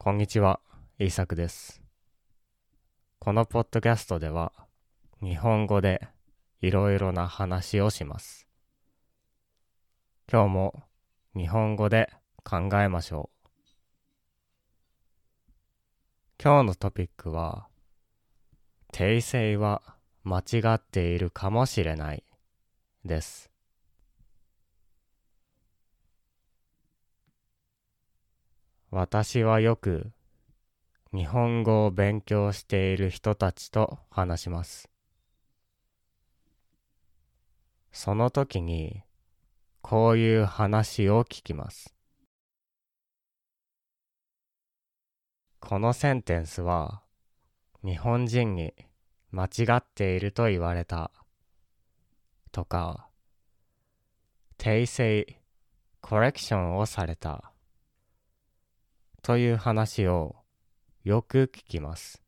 こんにちは、イーサクです。このポッドキャストでは、日本語でいろいろな話をします。今日も日本語で考えましょう。今日のトピックは、訂正は間違っているかもしれないです。私はよく日本語を勉強している人たちと話します。その時にこういう話を聞きます。このセンテンスは日本人に間違っていると言われたとか訂正、コレクションをされたという話をよく聞きます。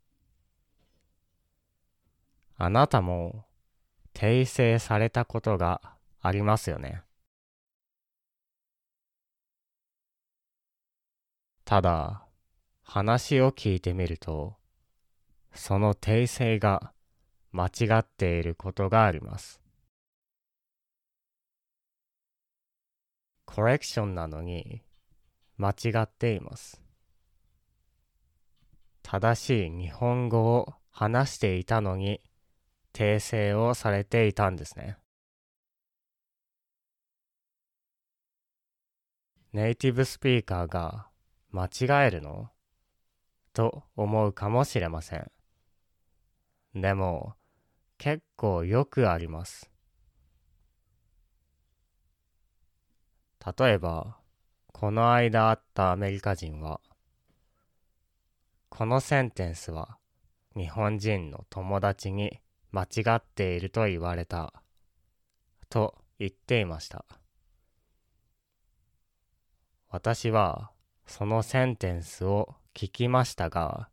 あなたも訂正されたことがありますよね。ただ、話を聞いてみると、その訂正が間違っていることがあります。コレクションなのに間違っています。正しい日本語を話していたのに訂正をされていたんですね。ネイティブスピーカーが間違えるの？と思うかもしれません。でも結構よくあります。例えば、この間会ったアメリカ人は、このセンテンスは日本人の友達に間違っていると言われたと言っていました。私はそのセンテンスを聞きましたが、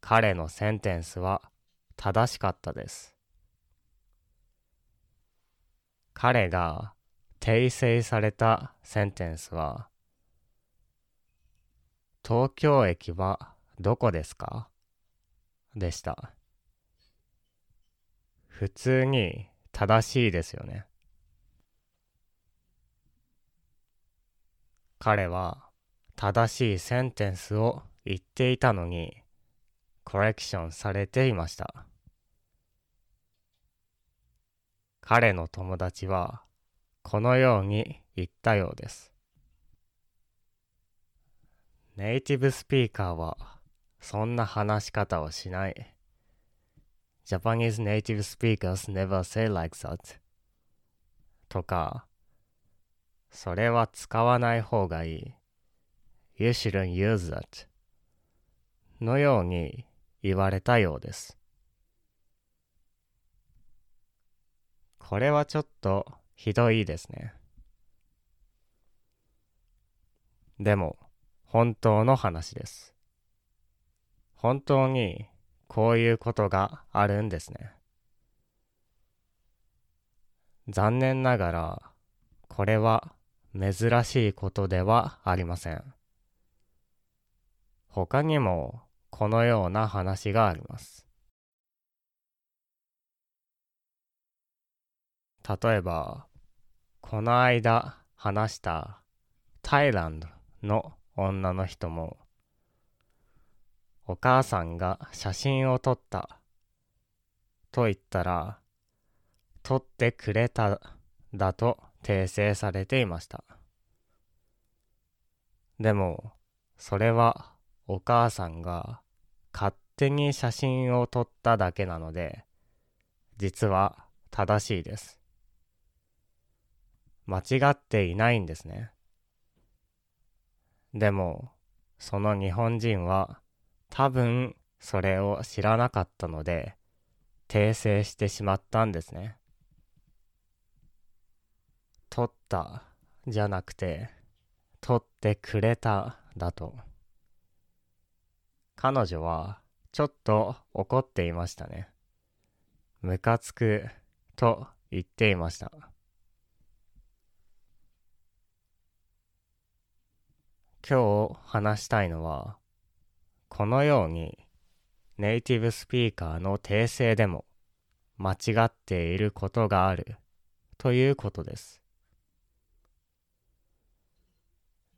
彼のセンテンスは正しかったです。彼が訂正されたセンテンスは、東京駅はどこですか？でした。普通に正しいですよね。彼は正しいセンテンスを言っていたのに、コレクションされていました。彼の友達はこのように言ったようです。ネイティブスピーカーはそんな話し方をしない。Japanese native speakers never say like that. とか、それは使わない方がいい。You shouldn't use that. のように言われたようです。これはちょっとひどいですね。でも、本当の話です。本当にこういうことがあるんですね。残念ながら、これは珍しいことではありません。他にもこのような話があります。例えば、この間話したタイランドの女の人も、お母さんが写真を撮ったと言ったら、撮ってくれただと訂正されていました。でも、それはお母さんが勝手に写真を撮っただけなので、実は正しいです。間違っていないんですね。でも、その日本人は多分それを知らなかったので、訂正してしまったんですね。撮ったじゃなくて、撮ってくれただと。彼女はちょっと怒っていましたね。ムカつくと言っていました。今日話したいのは、このようにネイティブスピーカーの訂正でも間違っていることがあるということです。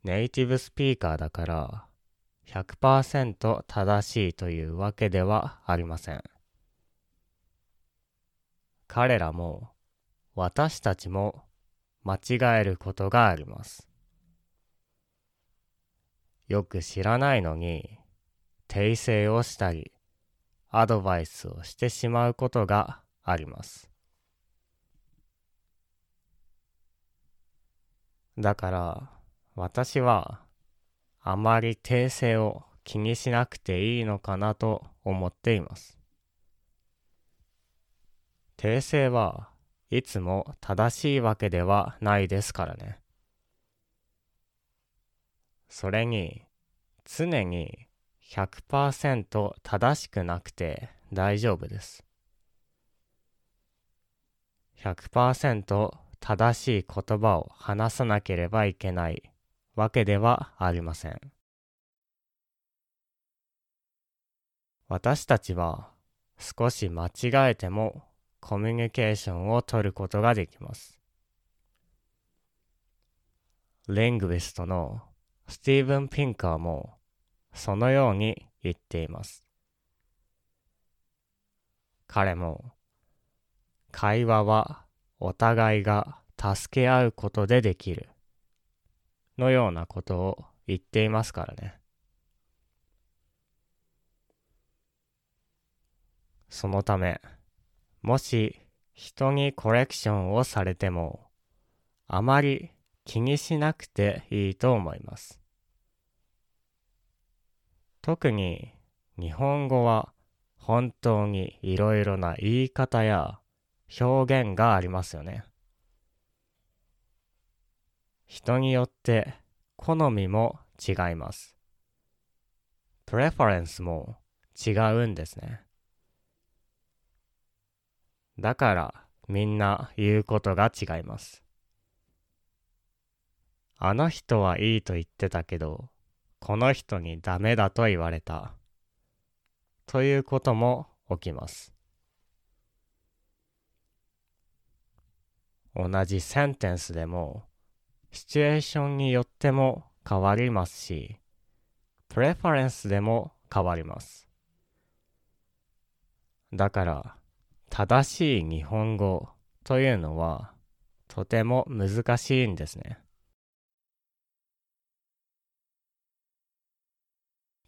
ネイティブスピーカーだから100%正しいというわけではありません。彼らも私たちも間違えることがあります。よく知らないのに訂正をしたりアドバイスをしてしまうことがあります。だから私はあまり訂正を気にしなくていいのかなと思っています。訂正はいつも正しいわけではないですからね。それに常に100%正しくなくて大丈夫です。100%正しい言葉を話さなければいけないわけではありません。私たちは少し間違えてもコミュニケーションを取ることができます。リングウィストのスティーブン・ピンカーもそのように言っています。彼も会話はお互いが助け合うことでできるのようなことを言っていますからね。そのため、もし人にコレクションをされても、あまり気にしなくていいと思います。特に日本語は本当にいろいろな言い方や表現がありますよね。人によって好みも違います。プレファレンスも違うんですね。だからみんな言うことが違います。あの人はいいと言ってたけど、この人にダメだと言われた。ということも起きます。同じセンテンスでもシチュエーションによっても変わりますし、プレファレンスでも変わります。だから、正しい日本語というのはとても難しいんですね。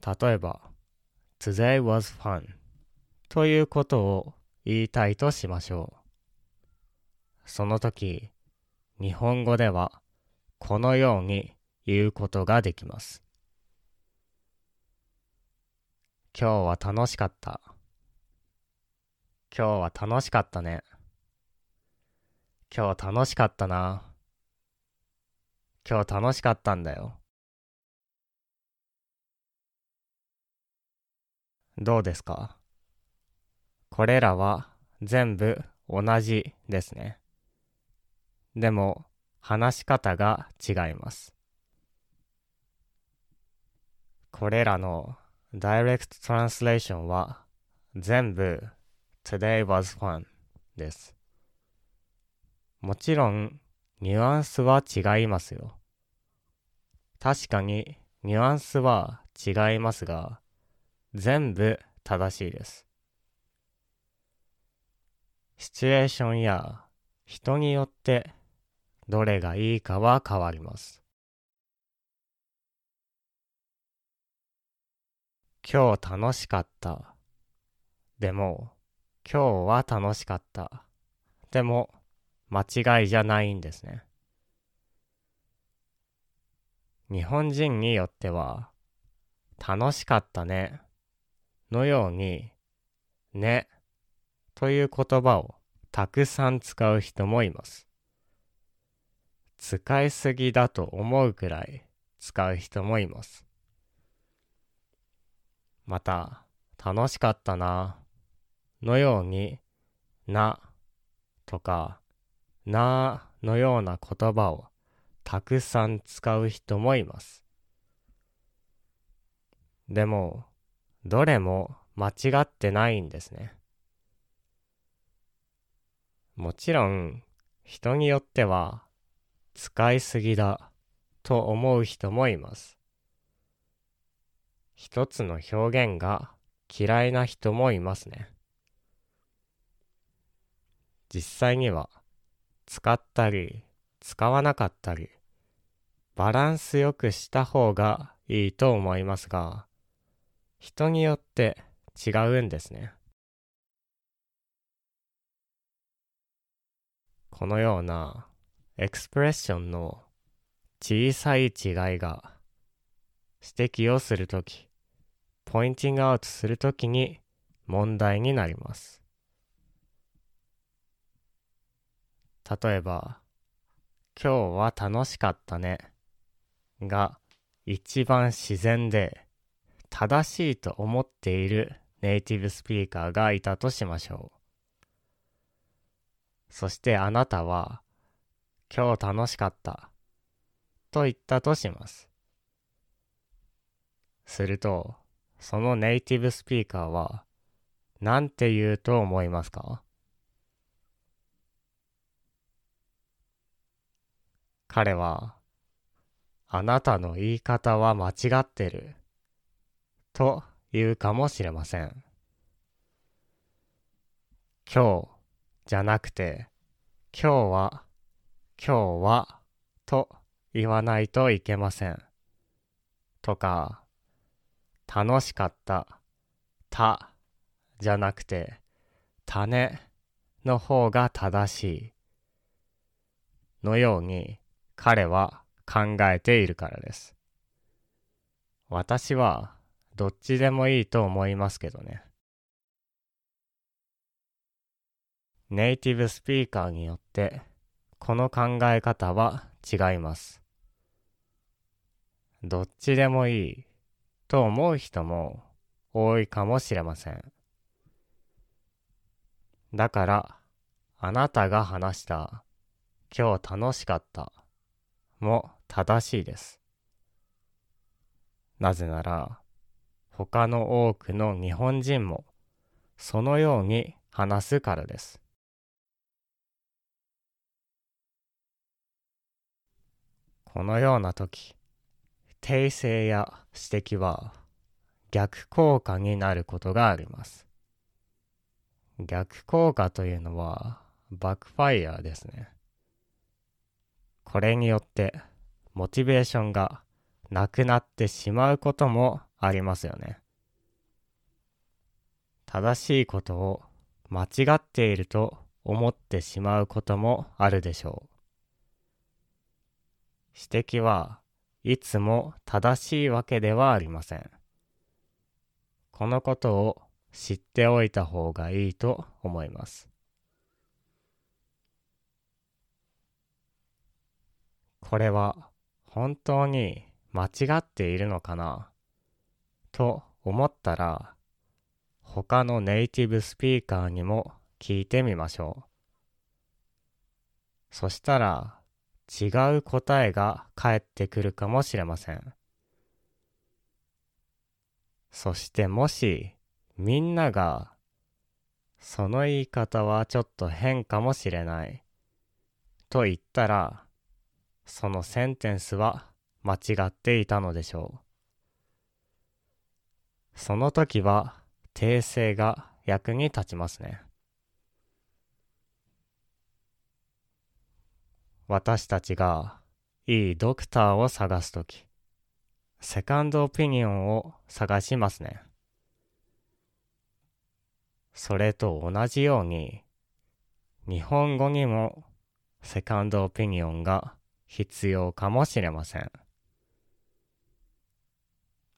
例えば、Today was fun ということを言いたいとしましょう。その時、日本語ではこのように言うことができます。今日は楽しかった。今日は楽しかったね。今日楽しかったな。今日楽しかったんだよ。どうですか？これらは全部同じですね。でも話し方が違います。これらのダイレクトトランスレーションは全部 Today was fun です。もちろんニュアンスは違いますよ。確かにニュアンスは違いますが全部正しいです。シチュエーションや人によってどれがいいかは変わります。今日楽しかった。でも、今日は楽しかった。でも、間違いじゃないんですね。日本人によっては、楽しかったね、のように、ね、という言葉をたくさん使う人もいます。使いすぎだと思うくらい使う人もいます。また、楽しかったな、のように、な、とか、なのような言葉をたくさん使う人もいます。でも、どれも間違ってないんですね。もちろん、人によっては、使いすぎだと思う人もいます。一つの表現が嫌いな人もいますね。実際には、使ったり、使わなかったり、バランスよくした方がいいと思いますが、人によって違うんですね。このようなエクスプレッションの小さい違いが指摘をするとき、ポインティングアウトするときに問題になります。例えば、今日は楽しかったねが一番自然で正しいと思っているネイティブスピーカーがいたとしましょう。そしてあなたは、今日楽しかった、と言ったとします。すると、そのネイティブスピーカーは、何て言うと思いますか？彼は、あなたの言い方は間違ってる、と言うかもしれません。今日、じゃなくて、今日は、今日は、と言わないといけません。とか、楽しかった、た、じゃなくて、種の方が正しい。のように彼は考えているからです。私はどっちでもいいと思いますけどね。ネイティブスピーカーによってこの考え方は違います。どっちでもいいと思う人も多いかもしれません。だから、あなたが話した今日楽しかったも正しいです。なぜなら、他の多くの日本人もそのように話すからです。このような時、訂正や指摘は逆効果になることがあります。逆効果というのはバックファイヤーですね。これによってモチベーションがなくなってしまうこともありますよね。正しいことを間違っていると思ってしまうこともあるでしょう。指摘はいつも正しいわけではありません。このことを知っておいた方がいいと思います。これは本当に間違っているのかな？と思ったら他のネイティブスピーカーにも聞いてみましょう。そしたら違う答えが返ってくるかもしれません。そしてもしみんながその言い方はちょっと変かもしれないと言ったらそのセンテンスは間違っていたのでしょう。その時は訂正が役に立ちますね。私たちがいいドクターを探すとき、セカンドオピニオンを探しますね。それと同じように、日本語にもセカンドオピニオンが必要かもしれません。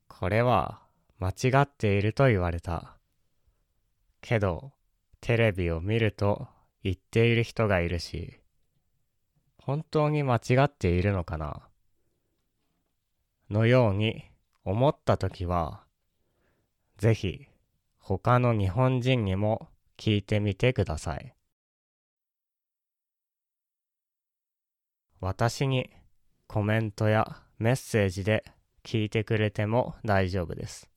これは間違っていると言われた。けど、テレビを見ると言っている人がいるし、本当に間違っているのかなのように思ったときは、ぜひ他の日本人にも聞いてみてください。私にコメントやメッセージで聞いてくれても大丈夫です。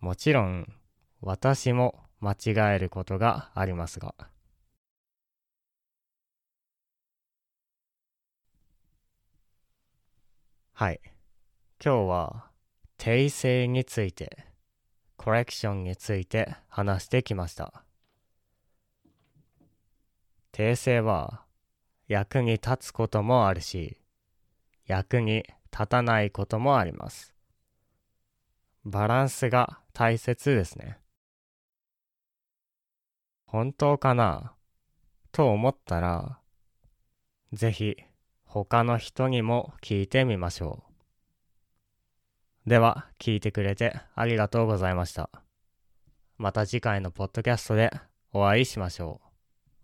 もちろん私も間違えることがありますが。はい。今日は訂正について、コレクションについて話してきました。訂正は役に立つこともあるし、役に立たないこともあります。バランスが大切ですね。本当かな？と思ったら、ぜひ他の人にも聞いてみましょう。では、聞いてくれてありがとうございました。また次回のポッドキャストでお会いしましょう。